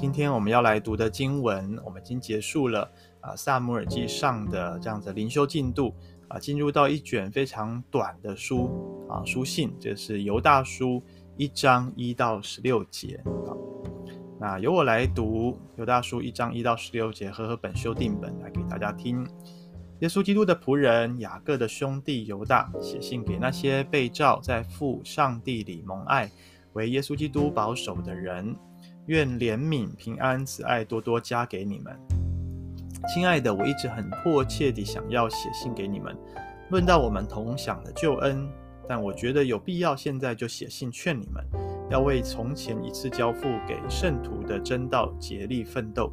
今天我们要来读的经文，我们已经结束了啊，撒母耳记上的这样子灵修进度啊，进入到一卷非常短的书啊，书信，这是犹大书一章一到十六节啊。那由我来读犹大书一章一到十六节，和和本修订本来给大家听。耶稣基督的仆人雅各的兄弟犹大写信给那些被召在父上帝里蒙爱，为耶稣基督保守的人。愿怜悯、平安、慈爱多多加给你们，亲爱的，我一直很迫切地想要写信给你们，论到我们同享的救恩，但我觉得有必要现在就写信劝你们，要为从前一次交付给圣徒的真道竭力奋斗，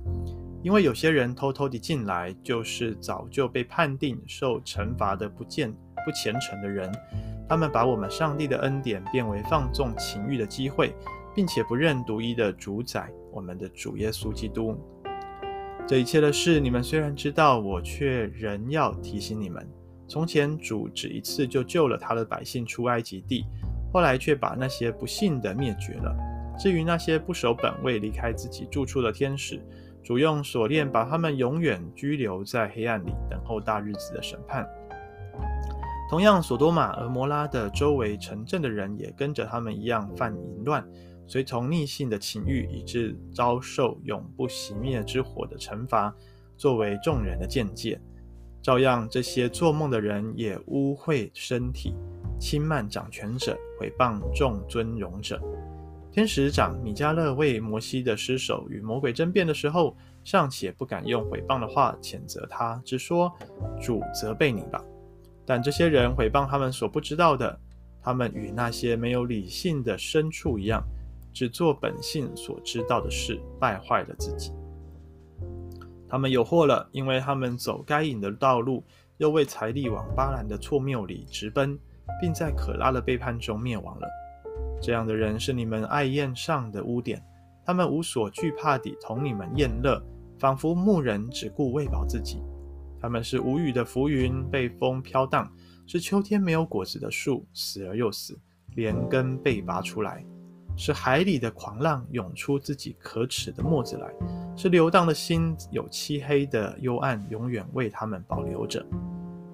因为有些人偷偷地进来，就是早就被判定受惩罚的不见不虔诚的人，他们把我们上帝的恩典变为放纵情欲的机会。并且不认独一的主宰，我们的主耶稣基督。这一切的事，你们虽然知道，我却仍要提醒你们：从前主只一次就救了他的百姓出埃及地，后来却把那些不信的灭绝了。至于那些不守本位、离开自己住处的天使，主用锁链把他们永远拘留在黑暗里，等候大日子的审判。同样，所多玛、蛾摩拉的周围城镇的人，也跟着他们一样犯淫乱。随从逆性的情欲，以致遭受永不熄灭之火的惩罚，作为众人的见解。照样，这些做梦的人也污秽身体，轻慢掌权者，毁谤众尊荣者。天使长米迦勒为摩西的尸首与魔鬼争辩的时候，尚且不敢用毁谤的话谴责他，只说：“主责备你吧。”但这些人毁谤他们所不知道的，他们与那些没有理性的牲畜一样。只做本性所知道的事，败坏了自己。他们有祸了，因为他们走该隐的道路，又为财力往巴兰的错谬里直奔，并在可拉的背叛中灭亡了。这样的人是你们爱宴上的污点，他们无所惧怕地同你们宴乐，仿佛牧人只顾喂饱自己。他们是无雨的浮云，被风飘荡；是秋天没有果子的树，死而又死，连根被拔出来。是海里的狂浪涌出自己可耻的沫子来，是流荡的心有漆黑的幽暗，永远为他们保留着。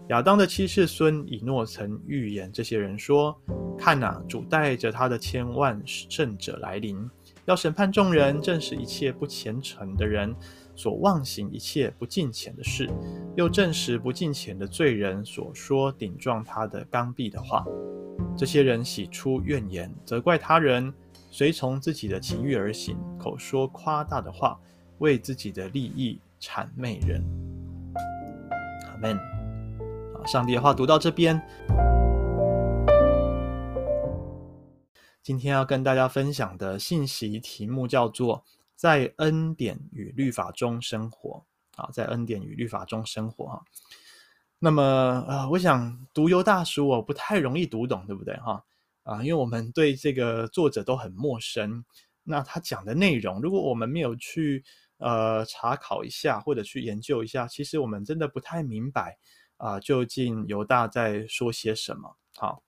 亚当的七世孙以诺曾预言这些人说：“看哪，主带着他的千万圣者来临，要审判众人，证实一切不虔诚的人所妄行一切不敬虔的事，又证实不敬虔的罪人所说顶撞他的刚愎的话。这些人喜出怨言，责怪他人。”随从自己的情欲而行，口说夸大的话，为自己的利益谄媚人。阿门。好，上帝的话读到这边，今天要跟大家分享的信息题目叫做“在恩典与律法中生活”。啊，在恩典与律法中生活。哈，那么呃，我想读犹大书哦，不太容易读懂，对不对？哈。啊，因为我们对这个作者都很陌生，那他讲的内容，如果我们没有去呃查考一下或者去研究一下，其实我们真的不太明白啊，究竟犹大在说些什么？好，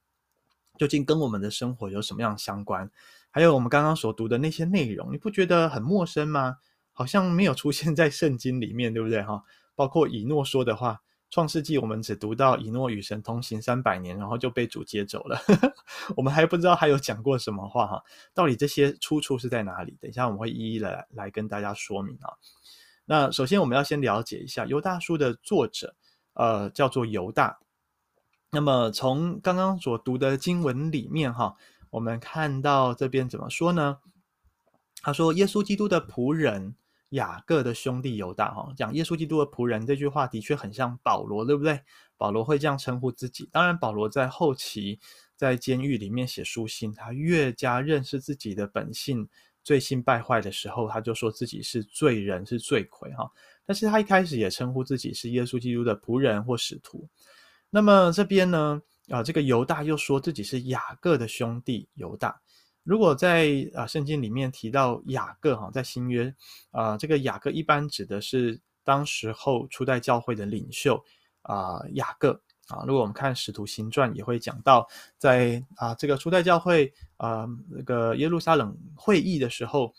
究竟跟我们的生活有什么样相关？还有我们刚刚所读的那些内容，你不觉得很陌生吗？好像没有出现在圣经里面，对不对？哈，包括以诺说的话。创世纪，我们只读到以诺与神同行三百年，然后就被主接走了。我们还不知道还有讲过什么话哈？到底这些出处是在哪里？等一下我们会一一来来跟大家说明啊。那首先我们要先了解一下犹大书的作者，呃，叫做犹大。那么从刚刚所读的经文里面哈，我们看到这边怎么说呢？他说：“耶稣基督的仆人。”雅各的兄弟犹大，哈，讲耶稣基督的仆人这句话的确很像保罗，对不对？保罗会这样称呼自己。当然，保罗在后期在监狱里面写书信，他越加认识自己的本性，罪性败坏的时候，他就说自己是罪人，是罪魁，哈。但是他一开始也称呼自己是耶稣基督的仆人或使徒。那么这边呢，啊，这个犹大又说自己是雅各的兄弟犹大。如果在啊圣经里面提到雅各哈，在新约啊，这个雅各一般指的是当时候初代教会的领袖啊雅各啊。如果我们看使徒行传，也会讲到在啊这个初代教会啊那个耶路撒冷会议的时候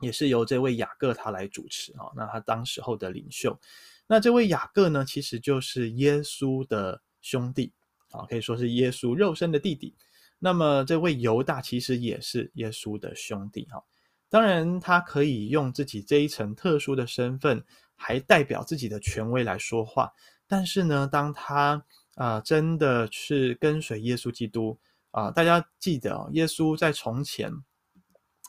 也是由这位雅各他来主持啊。那他当时候的领袖，那这位雅各呢，其实就是耶稣的兄弟啊，可以说是耶稣肉身的弟弟。那么这位犹大其实也是耶稣的兄弟哈。当然，他可以用自己这一层特殊的身份，还代表自己的权威来说话。但是呢，当他啊、呃，真的是跟随耶稣基督啊、大家记得哦，耶稣在从前，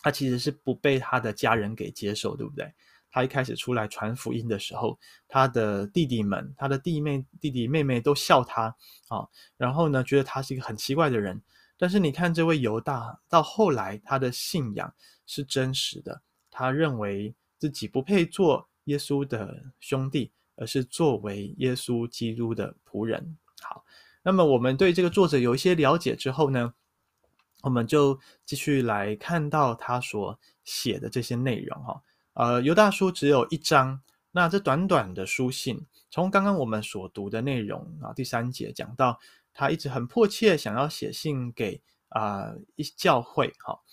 他其实是不被他的家人给接受，对不对？他一开始出来传福音的时候，他的弟弟们、他的弟妹、弟弟妹妹都笑他啊、然后呢，觉得他是一个很奇怪的人。但是你看这位犹大，到后来他的信仰是真实的，他认为自己不配做耶稣的兄弟，而是作为耶稣基督的仆人。好，那么我们对这个作者有一些了解之后呢，我们就继续来看到他所写的这些内容哈。呃，犹大书只有一章，那这短短的书信，从刚刚我们所读的内容啊，第三节讲到。他一直很迫切想要写信给啊一教会，好，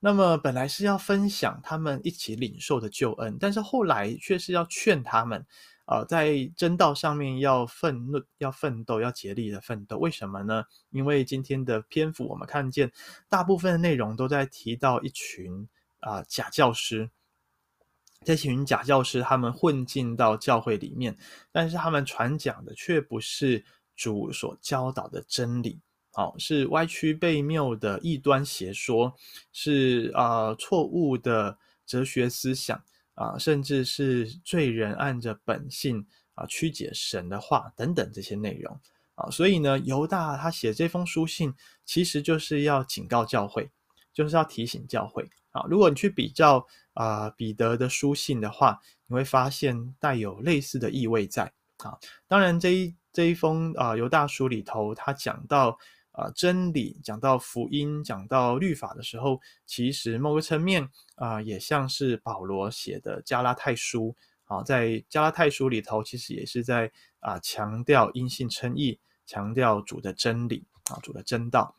那么本来是要分享他们一起领受的救恩，但是后来却是要劝他们，啊，在真道上面要奋怒、要奋斗、要竭力的奋斗。为什么呢？因为今天的篇幅我们看见大部分的内容都在提到一群啊假教师，这群假教师他们混进到教会里面，但是他们传讲的却不是。主所教导的真理，好，是歪曲悖谬的异端邪说，是啊错误的哲学思想啊，甚至是罪人按着本性啊曲解神的话等等这些内容啊，所以呢，犹大他写这封书信，其实就是要警告教会，就是要提醒教会啊。如果你去比较啊彼得的书信的话，你会发现带有类似的意味在啊。当然这一。这一封啊犹大书里头，他讲到啊真理，讲到福音，讲到律法的时候，其实某个层面啊，也像是保罗写的加拉太书啊，在加拉太书里头，其实也是在啊强调因信称义，强调主的真理啊，主的真道。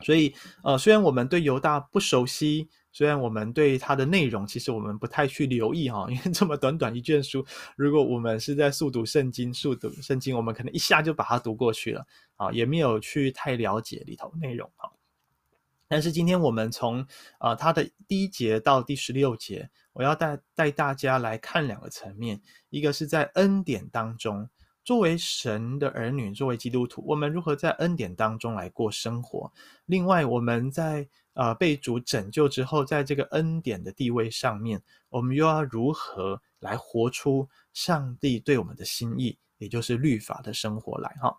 所以呃，虽然我们对犹大不熟悉。虽然我们对它的内容，其实我们不太去留意哈，因为这么短短一卷书，如果我们是在速读圣经、速读圣经，我们可能一下就把它读过去了啊，也没有去太了解里头内容哈。但是今天我们从啊它的第一节到第十六节，我要带带大家来看两个层面，一个是在恩典当中。作为神的儿女，作为基督徒，我们如何在恩典当中来过生活？另外，我们在呃被主拯救之后，在这个恩典的地位上面，我们又要如何来活出上帝对我们的心意，也就是律法的生活来？哈，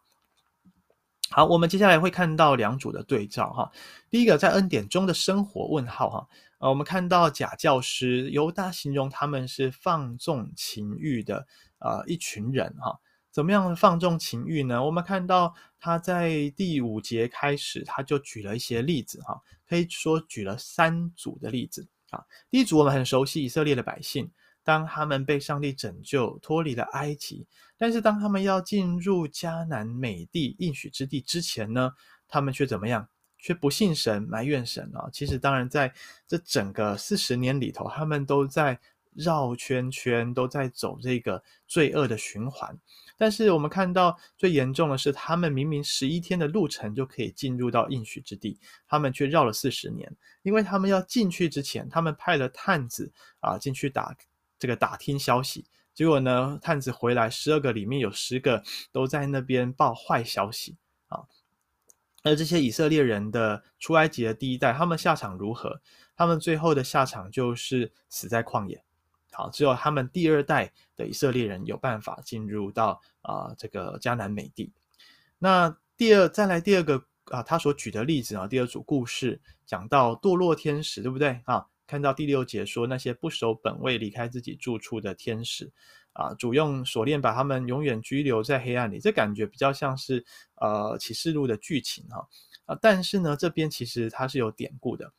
好，我们接下来会看到两组的对照哈。第一个，在恩典中的生活问号哈，呃，我们看到假教师犹大形容他们是放纵情欲的呃一群人哈。怎么样放纵情欲呢？我们看到他在第五节开始，他就举了一些例子，哈，可以说举了三组的例子啊。第一组我们很熟悉以色列的百姓，当他们被上帝拯救，脱离了埃及，但是当他们要进入迦南美地应许之地之前呢，他们却怎么样？却不信神，埋怨神啊。其实当然在这整个四十年里头，他们都在绕圈圈，都在走这个罪恶的循环。但是我们看到最严重的是，他们明明十一天的路程就可以进入到应许之地，他们却绕了四十年，因为他们要进去之前，他们派了探子啊进去打这个打听消息，结果呢，探子回来十二个里面有十个都在那边报坏消息啊。而这些以色列人的出埃及的第一代，他们下场如何？他们最后的下场就是死在旷野。好，只有他们第二代的以色列人有办法进入到啊、这个迦南美地。那第二，再来第二个啊、他所举的例子啊，第二组故事讲到堕落天使，对不对啊？看到第六节说那些不守本位、离开自己住处的天使啊，主用锁链把他们永远拘留在黑暗里，这感觉比较像是呃启示录的剧情哈啊。但是呢，这边其实它是有典故的。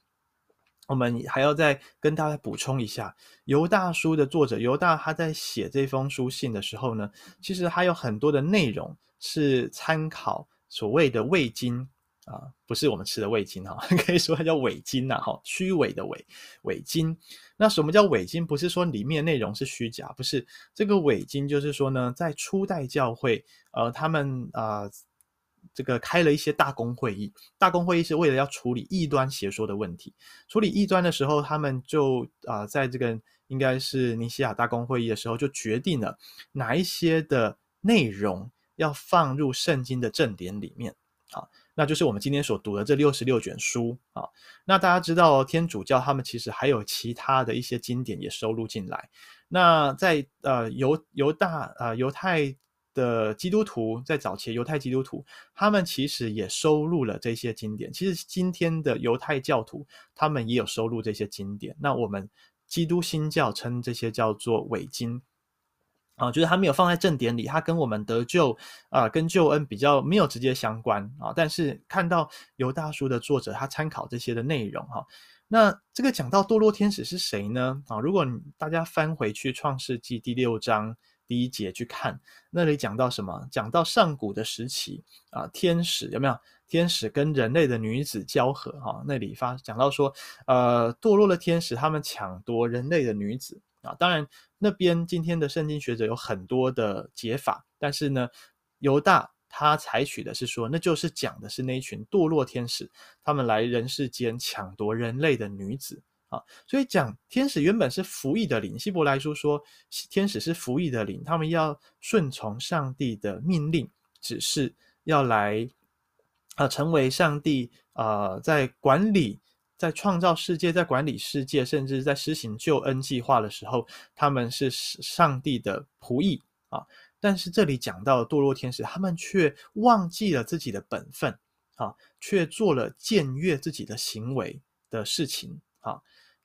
我们还要再跟大家补充一下，犹大书的作者犹大他在写这封书信的时候呢，其实还有很多的内容是参考所谓的伪经啊，不是我们吃的味精哈，可以说它叫伪精呐，哈，虚伪的伪伪精。那什么叫伪精？不是说里面内容是虚假，不是这个伪精，就是说呢，在初代教会，呃，他们啊、这个开了一些大公会议，大公会议是为了要处理异端邪说的问题。处理异端的时候，他们就啊、在这个应该是尼西亚大公会议的时候，就决定了哪一些的内容要放入圣经的正典里面啊。那就是我们今天所读的这六十六卷书啊。那大家知道，天主教他们其实还有其他的一些经典也收录进来。那在呃犹犹大呃犹太的基督徒，在早期犹太基督徒，他们其实也收录了这些经典。其实今天的犹太教徒，他们也有收录这些经典。那我们基督新教称这些叫做伪经。啊，就是他没有放在正典里，他跟我们得救啊、跟救恩比较没有直接相关啊。但是看到犹大书的作者，他参考这些的内容哈、那这个讲到堕落天使是谁呢？啊，如果大家翻回去创世纪第六章第一节去看，那里讲到什么？讲到上古的时期啊，天使有没有？天使跟人类的女子交合哈、那里发讲到说，呃，堕落的天使他们抢夺人类的女子。啊，当然，那边今天的圣经学者有很多的解法，但是呢，犹大他采取的是说，那就是讲的是那一群堕落天使，他们来人世间抢夺人类的女子啊，所以讲天使原本是服役的灵，希伯来书说天使是服役的灵，他们要顺从上帝的命令，只是要来啊，成为上帝啊，在管理。在创造世界，在管理世界，甚至在施行救恩计划的时候，他们是上帝的仆役啊。但是这里讲到堕落天使，他们却忘记了自己的本分啊，却做了僭越自己的行为的事情啊。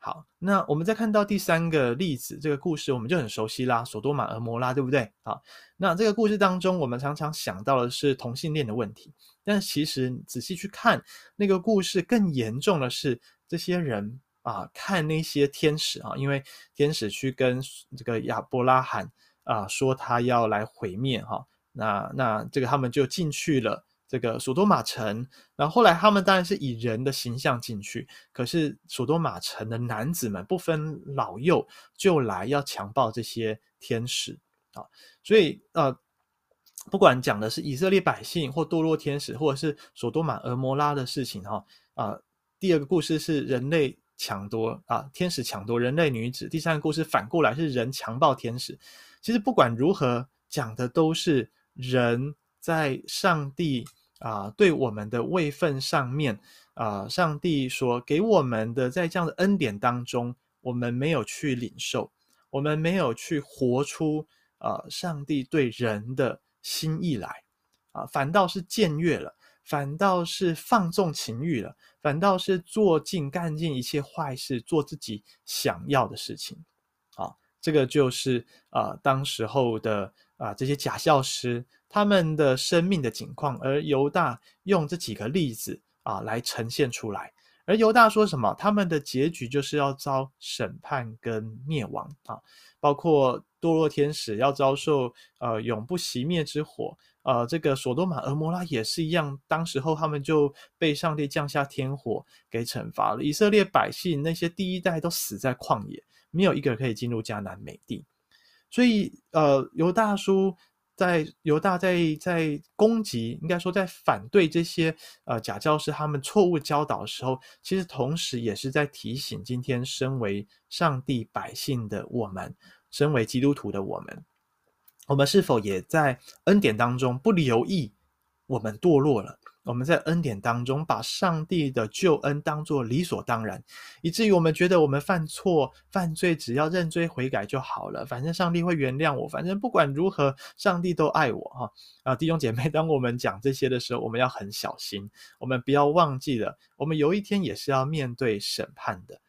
好，那我们再看到第三个例子，这个故事我们就很熟悉啦，索多玛、和摩拉，对不对？好，那这个故事当中，我们常常想到的是同性恋的问题。但其实仔细去看那个故事，更严重的是这些人啊，看那些天使啊，因为天使去跟这个亚伯拉罕啊说他要来毁灭哈、那那这个他们就进去了这个索多玛城，然后后来他们当然是以人的形象进去，可是索多玛城的男子们不分老幼就来要强暴这些天使啊，所以呃。不管讲的是以色列百姓，或堕落天使，或者是索多玛、俄摩拉的事情，哈啊。第二个故事是人类抢夺啊，天使抢夺人类女子。第三个故事反过来是人强暴天使。其实不管如何讲的，都是人在上帝啊对我们的位分上面啊，上帝所给我们的在这样的恩典当中，我们没有去领受，我们没有去活出啊，上帝对人的。心意来啊，反倒是僭越了，反倒是放纵情欲了，反倒是做尽干尽一切坏事，做自己想要的事情啊。这个就是啊，当时候的啊这些假教师他们的生命的景况，而犹大用这几个例子啊来呈现出来。而犹大说什么？他们的结局就是要遭审判跟灭亡啊，包括堕落天使要遭受呃永不熄灭之火，呃，这个索多玛、俄摩拉也是一样，当时候他们就被上帝降下天火给惩罚了。以色列百姓那些第一代都死在旷野，没有一个可以进入迦南美地。所以呃，犹大书。在犹大在在攻击，应该说在反对这些呃假教师他们错误教导的时候，其实同时也是在提醒今天身为上帝百姓的我们，身为基督徒的我们，我们是否也在恩典当中不留意我们堕落了？我们在恩典当中，把上帝的救恩当作理所当然，以至于我们觉得我们犯错、犯罪，只要认罪悔改就好了。反正上帝会原谅我，反正不管如何，上帝都爱我。哈啊，弟兄姐妹，当我们讲这些的时候，我们要很小心，我们不要忘记了，我们有一天也是要面对审判的。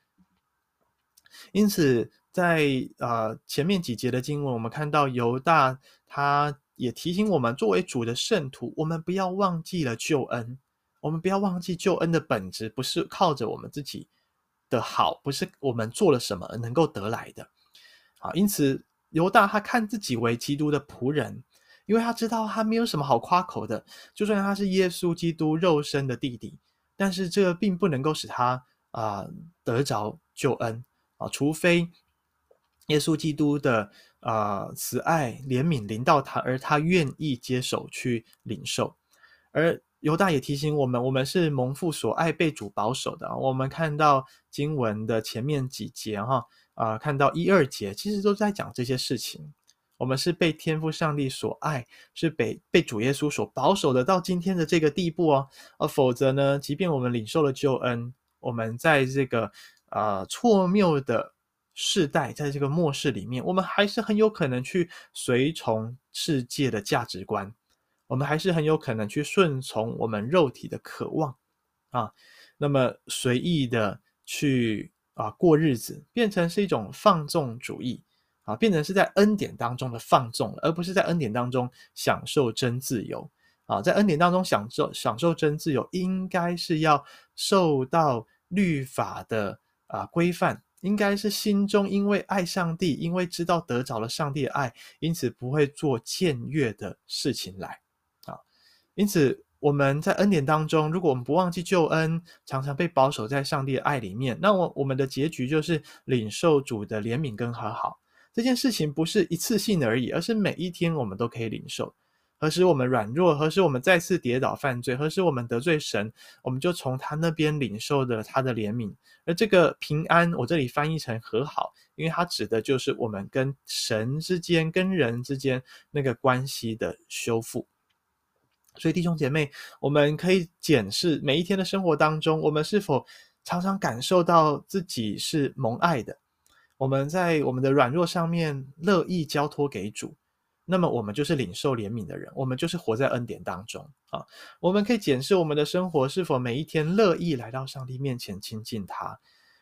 因此，在呃前面几节的经文，我们看到犹大他。也提醒我们，作为主的圣徒，我们不要忘记了救恩。我们不要忘记救恩的本质，不是靠着我们自己的好，不是我们做了什么而能够得来的。好，因此犹大他看自己为基督的仆人，因为他知道他没有什么好夸口的，就算他是耶稣基督肉身的弟弟，但是这并不能够使他啊、得着救恩啊，除非耶稣基督的啊、慈爱怜悯临到他，而他愿意接手去领受。而犹大也提醒我们，我们是蒙父所爱、被主保守的。我们看到经文的前面几节哈啊、看到一二节，其实都在讲这些事情。我们是被天父上帝所爱，是被被主耶稣所保守的，到今天的这个地步哦。而否则呢，即便我们领受了救恩，我们在这个呃错谬的世代，在这个末世里面，我们还是很有可能去随从世界的价值观，我们还是很有可能去顺从我们肉体的渴望啊，那么随意的去啊过日子，变成是一种放纵主义。啊，变成是在恩典当中的放纵，而不是在恩典当中享受真自由。啊，在恩典当中享受享受真自由，应该是要受到律法的啊规范，应该是心中因为爱上帝，因为知道得着了上帝的爱，因此不会做僭越的事情来。啊，因此我们在恩典当中，如果我们不忘记救恩，常常被保守在上帝的爱里面，那我我们的结局就是领受主的怜悯跟和好。这件事情不是一次性的而已，而是每一天我们都可以领受。何时我们软弱，何时我们再次跌倒犯罪，何时我们得罪神，我们就从他那边领受的他的怜悯。而这个平安，我这里翻译成和好，因为它指的就是我们跟神之间、跟人之间那个关系的修复。所以弟兄姐妹，我们可以检视每一天的生活当中，我们是否常常感受到自己是蒙爱的。我们在我们的软弱上面乐意交托给主，那么我们就是领受怜悯的人，我们就是活在恩典当中啊。我们可以检视我们的生活是否每一天乐意来到上帝面前亲近他，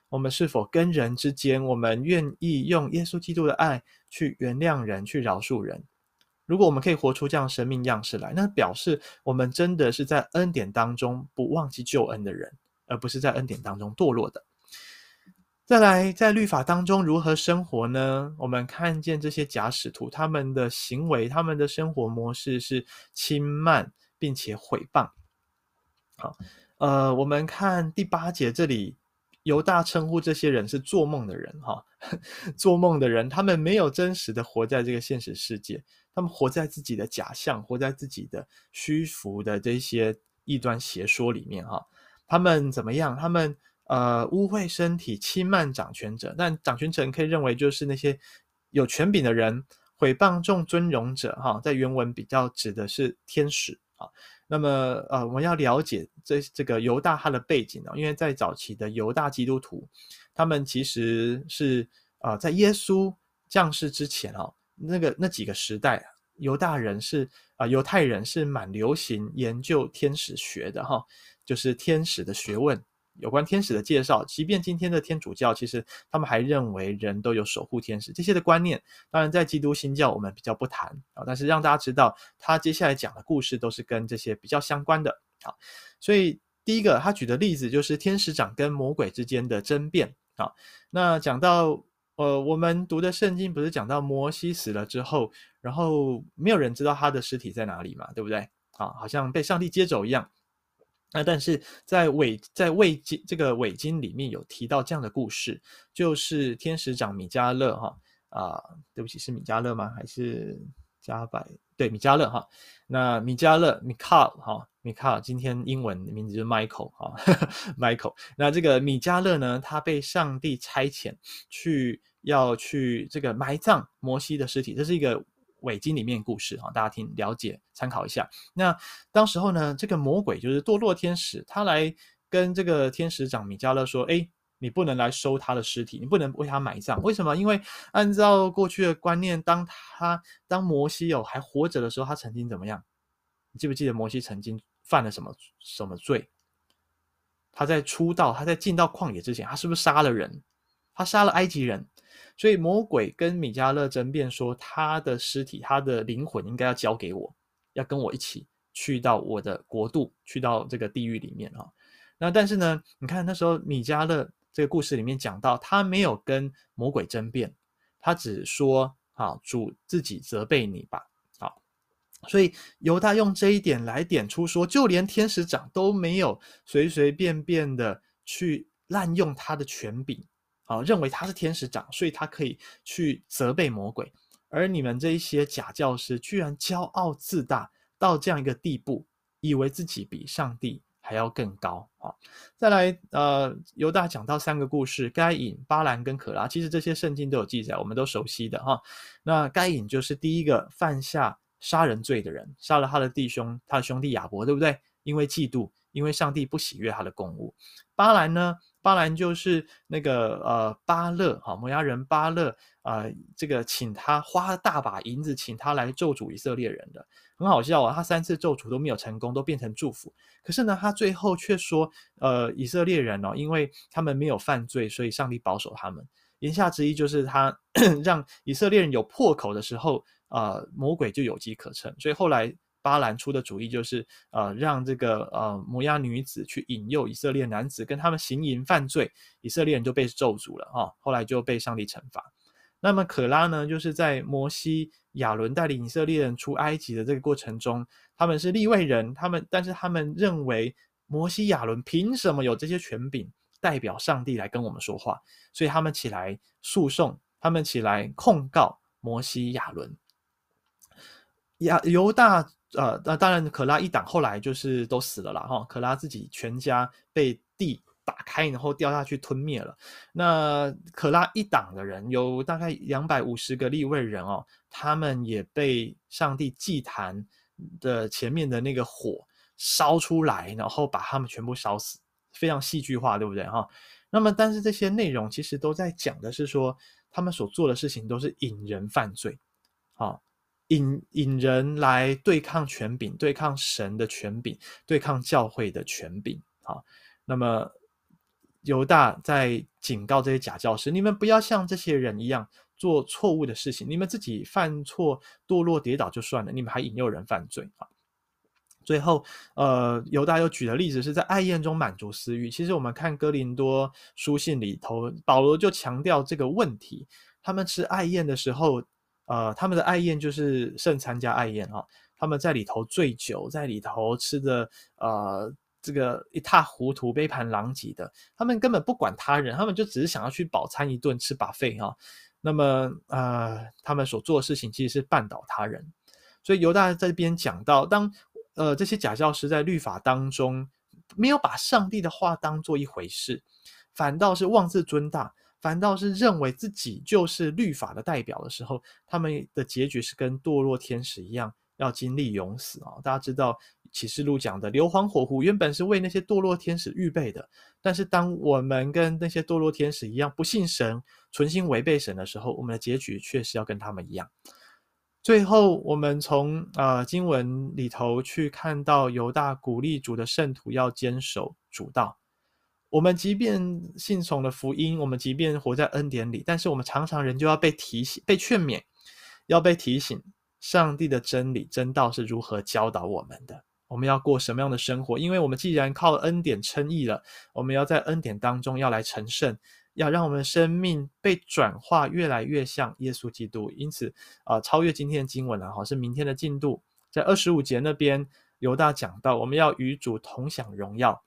我们是否跟人之间，我们愿意用耶稣基督的爱去原谅人，去饶恕人。如果我们可以活出这样生命样式来，那表示我们真的是在恩典当中不忘记救恩的人，而不是在恩典当中堕落的。再来，在律法当中如何生活呢？我们看见这些假使徒，他们的行为，他们的生活模式是轻慢并且毁谤。好，呃，我们看第八节这里，犹大称呼这些人是做梦的人，哈，做梦的人，他们没有真实的活在这个现实世界，他们活在自己的假象，活在自己的虚浮的这些异端邪说里面，哈，他们怎么样？他们。呃，污秽身体，轻慢掌权者，但掌权者可以认为就是那些有权柄的人，毁谤众尊荣者，哈，在原文比较指的是天使啊。那么，呃，我们要了解这这个犹大他的背景呢，因为在早期的犹大基督徒，他们其实是啊、在耶稣降世之前哦，那个那几个时代，犹大人是啊、犹太人是蛮流行研究天使学的哈，就是天使的学问。有关天使的介绍，即便今天的天主教，其实他们还认为人都有守护天使这些的观念。当然，在基督新教我们比较不谈啊，但是让大家知道，他接下来讲的故事都是跟这些比较相关的。好，所以第一个他举的例子就是天使长跟魔鬼之间的争辩啊。那讲到呃，我们读的圣经不是讲到摩西死了之后，然后没有人知道他的尸体在哪里嘛，对不对？啊，好像被上帝接走一样。那但是在伪在伪经这个伪经里面有提到这样的故事，就是天使长米迦勒哈啊，对不起是米迦勒吗？还是加百？对，米迦勒哈。那米迦勒米卡哈米卡，今天英文名字就是 Michael 哈 Michael。那这个米迦勒呢，他被上帝差遣去要去这个埋葬摩西的尸体，这是一个。伪经里面故事哈，大家听了解参考一下。那当时候呢，这个魔鬼就是堕落天使，他来跟这个天使长米迦勒说：“诶，你不能来收他的尸体，你不能为他埋葬。为什么？因为按照过去的观念，当他当摩西有还活着的时候，他曾经怎么样？你记不记得摩西曾经犯了什么什么罪？他在出道，他在进到旷野之前，他是不是杀了人？他杀了埃及人。”所以魔鬼跟米迦勒争辩说，他的尸体、他的灵魂应该要交给我，要跟我一起去到我的国度，去到这个地狱里面啊。那但是呢，你看那时候米迦勒这个故事里面讲到，他没有跟魔鬼争辩，他只说：“啊，主自己责备你吧。”好，所以犹大用这一点来点出说，就连天使长都没有随随便便的去滥用他的权柄啊，认为他是天使长，所以他可以去责备魔鬼。而你们这一些假教师，居然骄傲自大到这样一个地步，以为自己比上帝还要更高啊！再来，呃，犹大讲到三个故事：该隐、巴兰跟可拉。其实这些圣经都有记载，我们都熟悉的哈。那该隐就是第一个犯下杀人罪的人，杀了他的弟兄，他的兄弟亚伯，对不对？因为嫉妒，因为上帝不喜悦他的供物。巴兰呢？巴兰就是那个呃巴勒哈摩押人巴勒啊、呃，这个请他花大把银子请他来咒诅以色列人的，很好笑啊！他三次咒诅都没有成功，都变成祝福。可是呢，他最后却说，呃，以色列人哦，因为他们没有犯罪，所以上帝保守他们。言下之意就是他 让以色列人有破口的时候，呃，魔鬼就有机可乘。所以后来。巴兰出的主意就是，呃，让这个呃摩押女子去引诱以色列男子跟他们行淫犯罪，以色列人就被咒诅了哈、哦，后来就被上帝惩罚。那么可拉呢，就是在摩西、亚伦带领以色列人出埃及的这个过程中，他们是立位人，他们但是他们认为摩西、亚伦凭什么有这些权柄代表上帝来跟我们说话？所以他们起来诉讼，他们起来控告摩西、亚伦。亚犹大。呃，那当然，可拉一党后来就是都死了啦。哈。可拉自己全家被地打开，然后掉下去吞灭了。那可拉一党的人有大概两百五十个立位人哦，他们也被上帝祭坛的前面的那个火烧出来，然后把他们全部烧死，非常戏剧化，对不对哈？那么，但是这些内容其实都在讲的是说，他们所做的事情都是引人犯罪，啊。引引人来对抗权柄，对抗神的权柄，对抗教会的权柄。好，那么犹大在警告这些假教师：你们不要像这些人一样做错误的事情。你们自己犯错、堕落、跌倒就算了，你们还引诱人犯罪啊！最后，呃，犹大又举的例子是在爱宴中满足私欲。其实我们看哥林多书信里头，保罗就强调这个问题：他们吃爱宴的时候。呃，他们的爱宴就是圣餐加爱宴哈、哦，他们在里头醉酒，在里头吃的呃这个一塌糊涂、杯盘狼藉的，他们根本不管他人，他们就只是想要去饱餐一顿吃把废哈。那么呃，他们所做的事情其实是绊倒他人，所以犹大在这边讲到，当呃这些假教师在律法当中没有把上帝的话当做一回事，反倒是妄自尊大。反倒是认为自己就是律法的代表的时候，他们的结局是跟堕落天使一样，要经历永死啊！大家知道启示录讲的硫磺火湖原本是为那些堕落天使预备的，但是当我们跟那些堕落天使一样不信神、存心违背神的时候，我们的结局确实要跟他们一样。最后，我们从啊、呃、经文里头去看到犹大鼓励主的圣徒要坚守主道。我们即便信从了福音，我们即便活在恩典里，但是我们常常人就要被提醒、被劝勉，要被提醒上帝的真理、真道是如何教导我们的。我们要过什么样的生活？因为我们既然靠恩典称义了，我们要在恩典当中要来成圣，要让我们的生命被转化越来越像耶稣基督。因此，啊、超越今天的经文了，好，是明天的进度，在二十五节那边，犹大讲到，我们要与主同享荣耀。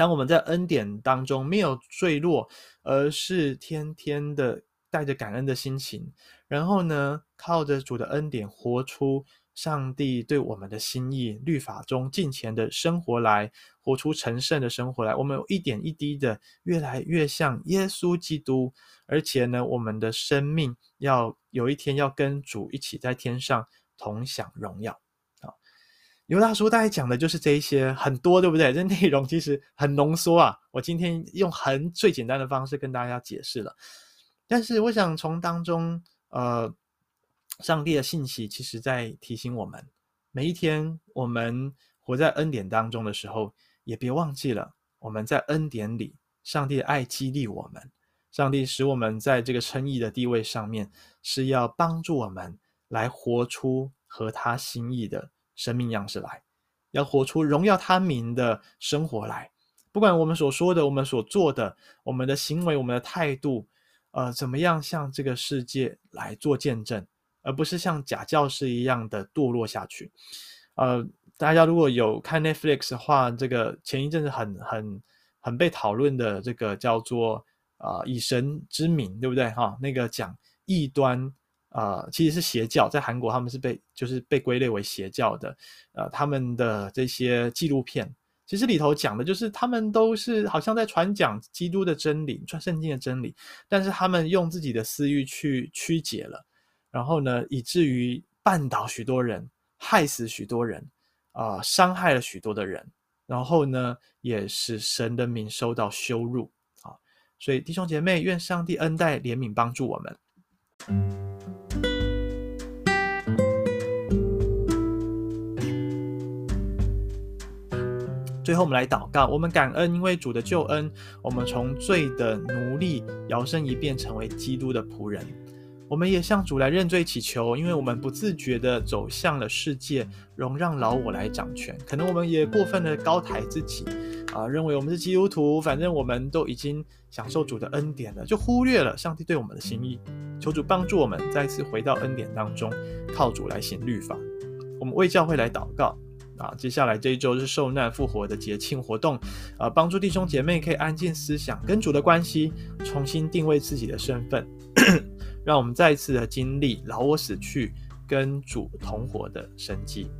当我们在恩典当中没有坠落，而是天天的带着感恩的心情，然后呢，靠着主的恩典活出上帝对我们的心意，律法中敬虔的生活来，活出成圣的生活来，我们一点一滴的越来越像耶稣基督，而且呢，我们的生命要有一天要跟主一起在天上同享荣耀。犹大叔大概讲的就是这一些，很多，对不对？这内容其实很浓缩啊。我今天用很最简单的方式跟大家解释了，但是我想从当中，呃，上帝的信息其实在提醒我们，每一天我们活在恩典当中的时候，也别忘记了我们在恩典里，上帝的爱激励我们，上帝使我们在这个称义的地位上面，是要帮助我们来活出合他心意的。生命样式来，要活出荣耀他名的生活来。不管我们所说的、我们所做的、我们的行为、我们的态度，呃，怎么样向这个世界来做见证？而不是像假教师一样的堕落下去。呃，大家如果有看 Netflix 的话，这个前一阵子很很很被讨论的这个叫做啊、以神之名，对不对哈？那个讲异端啊、呃，其实是邪教，在韩国他们是被就是被归类为邪教的。呃，他们的这些纪录片，其实里头讲的就是他们都是好像在传讲基督的真理，传圣经的真理，但是他们用自己的私欲去曲解了，然后呢，以至于绊倒许多人，害死许多人，啊、伤害了许多的人。然后呢，也使神的名受到羞辱啊！所以弟兄姐妹，愿上帝恩待怜悯帮助我们。最后，我们来祷告，我们感恩，因为主的救恩，我们从罪的奴隶摇身一变，成为基督的仆人。我们也向主来认罪祈求，因为我们不自觉地走向了世界，容让老我来掌权。可能我们也过分的高抬自己，啊，认为我们是基督徒，反正我们都已经享受主的恩典了，就忽略了上帝对我们的心意。求主帮助我们再次回到恩典当中，靠主来行律法。我们为教会来祷告啊！接下来这一周是受难复活的节庆活动，呃，帮助弟兄姐妹可以安静思想，跟主的关系，重新定位自己的身份。让我们再一次的经历老我死去跟主同活的神迹。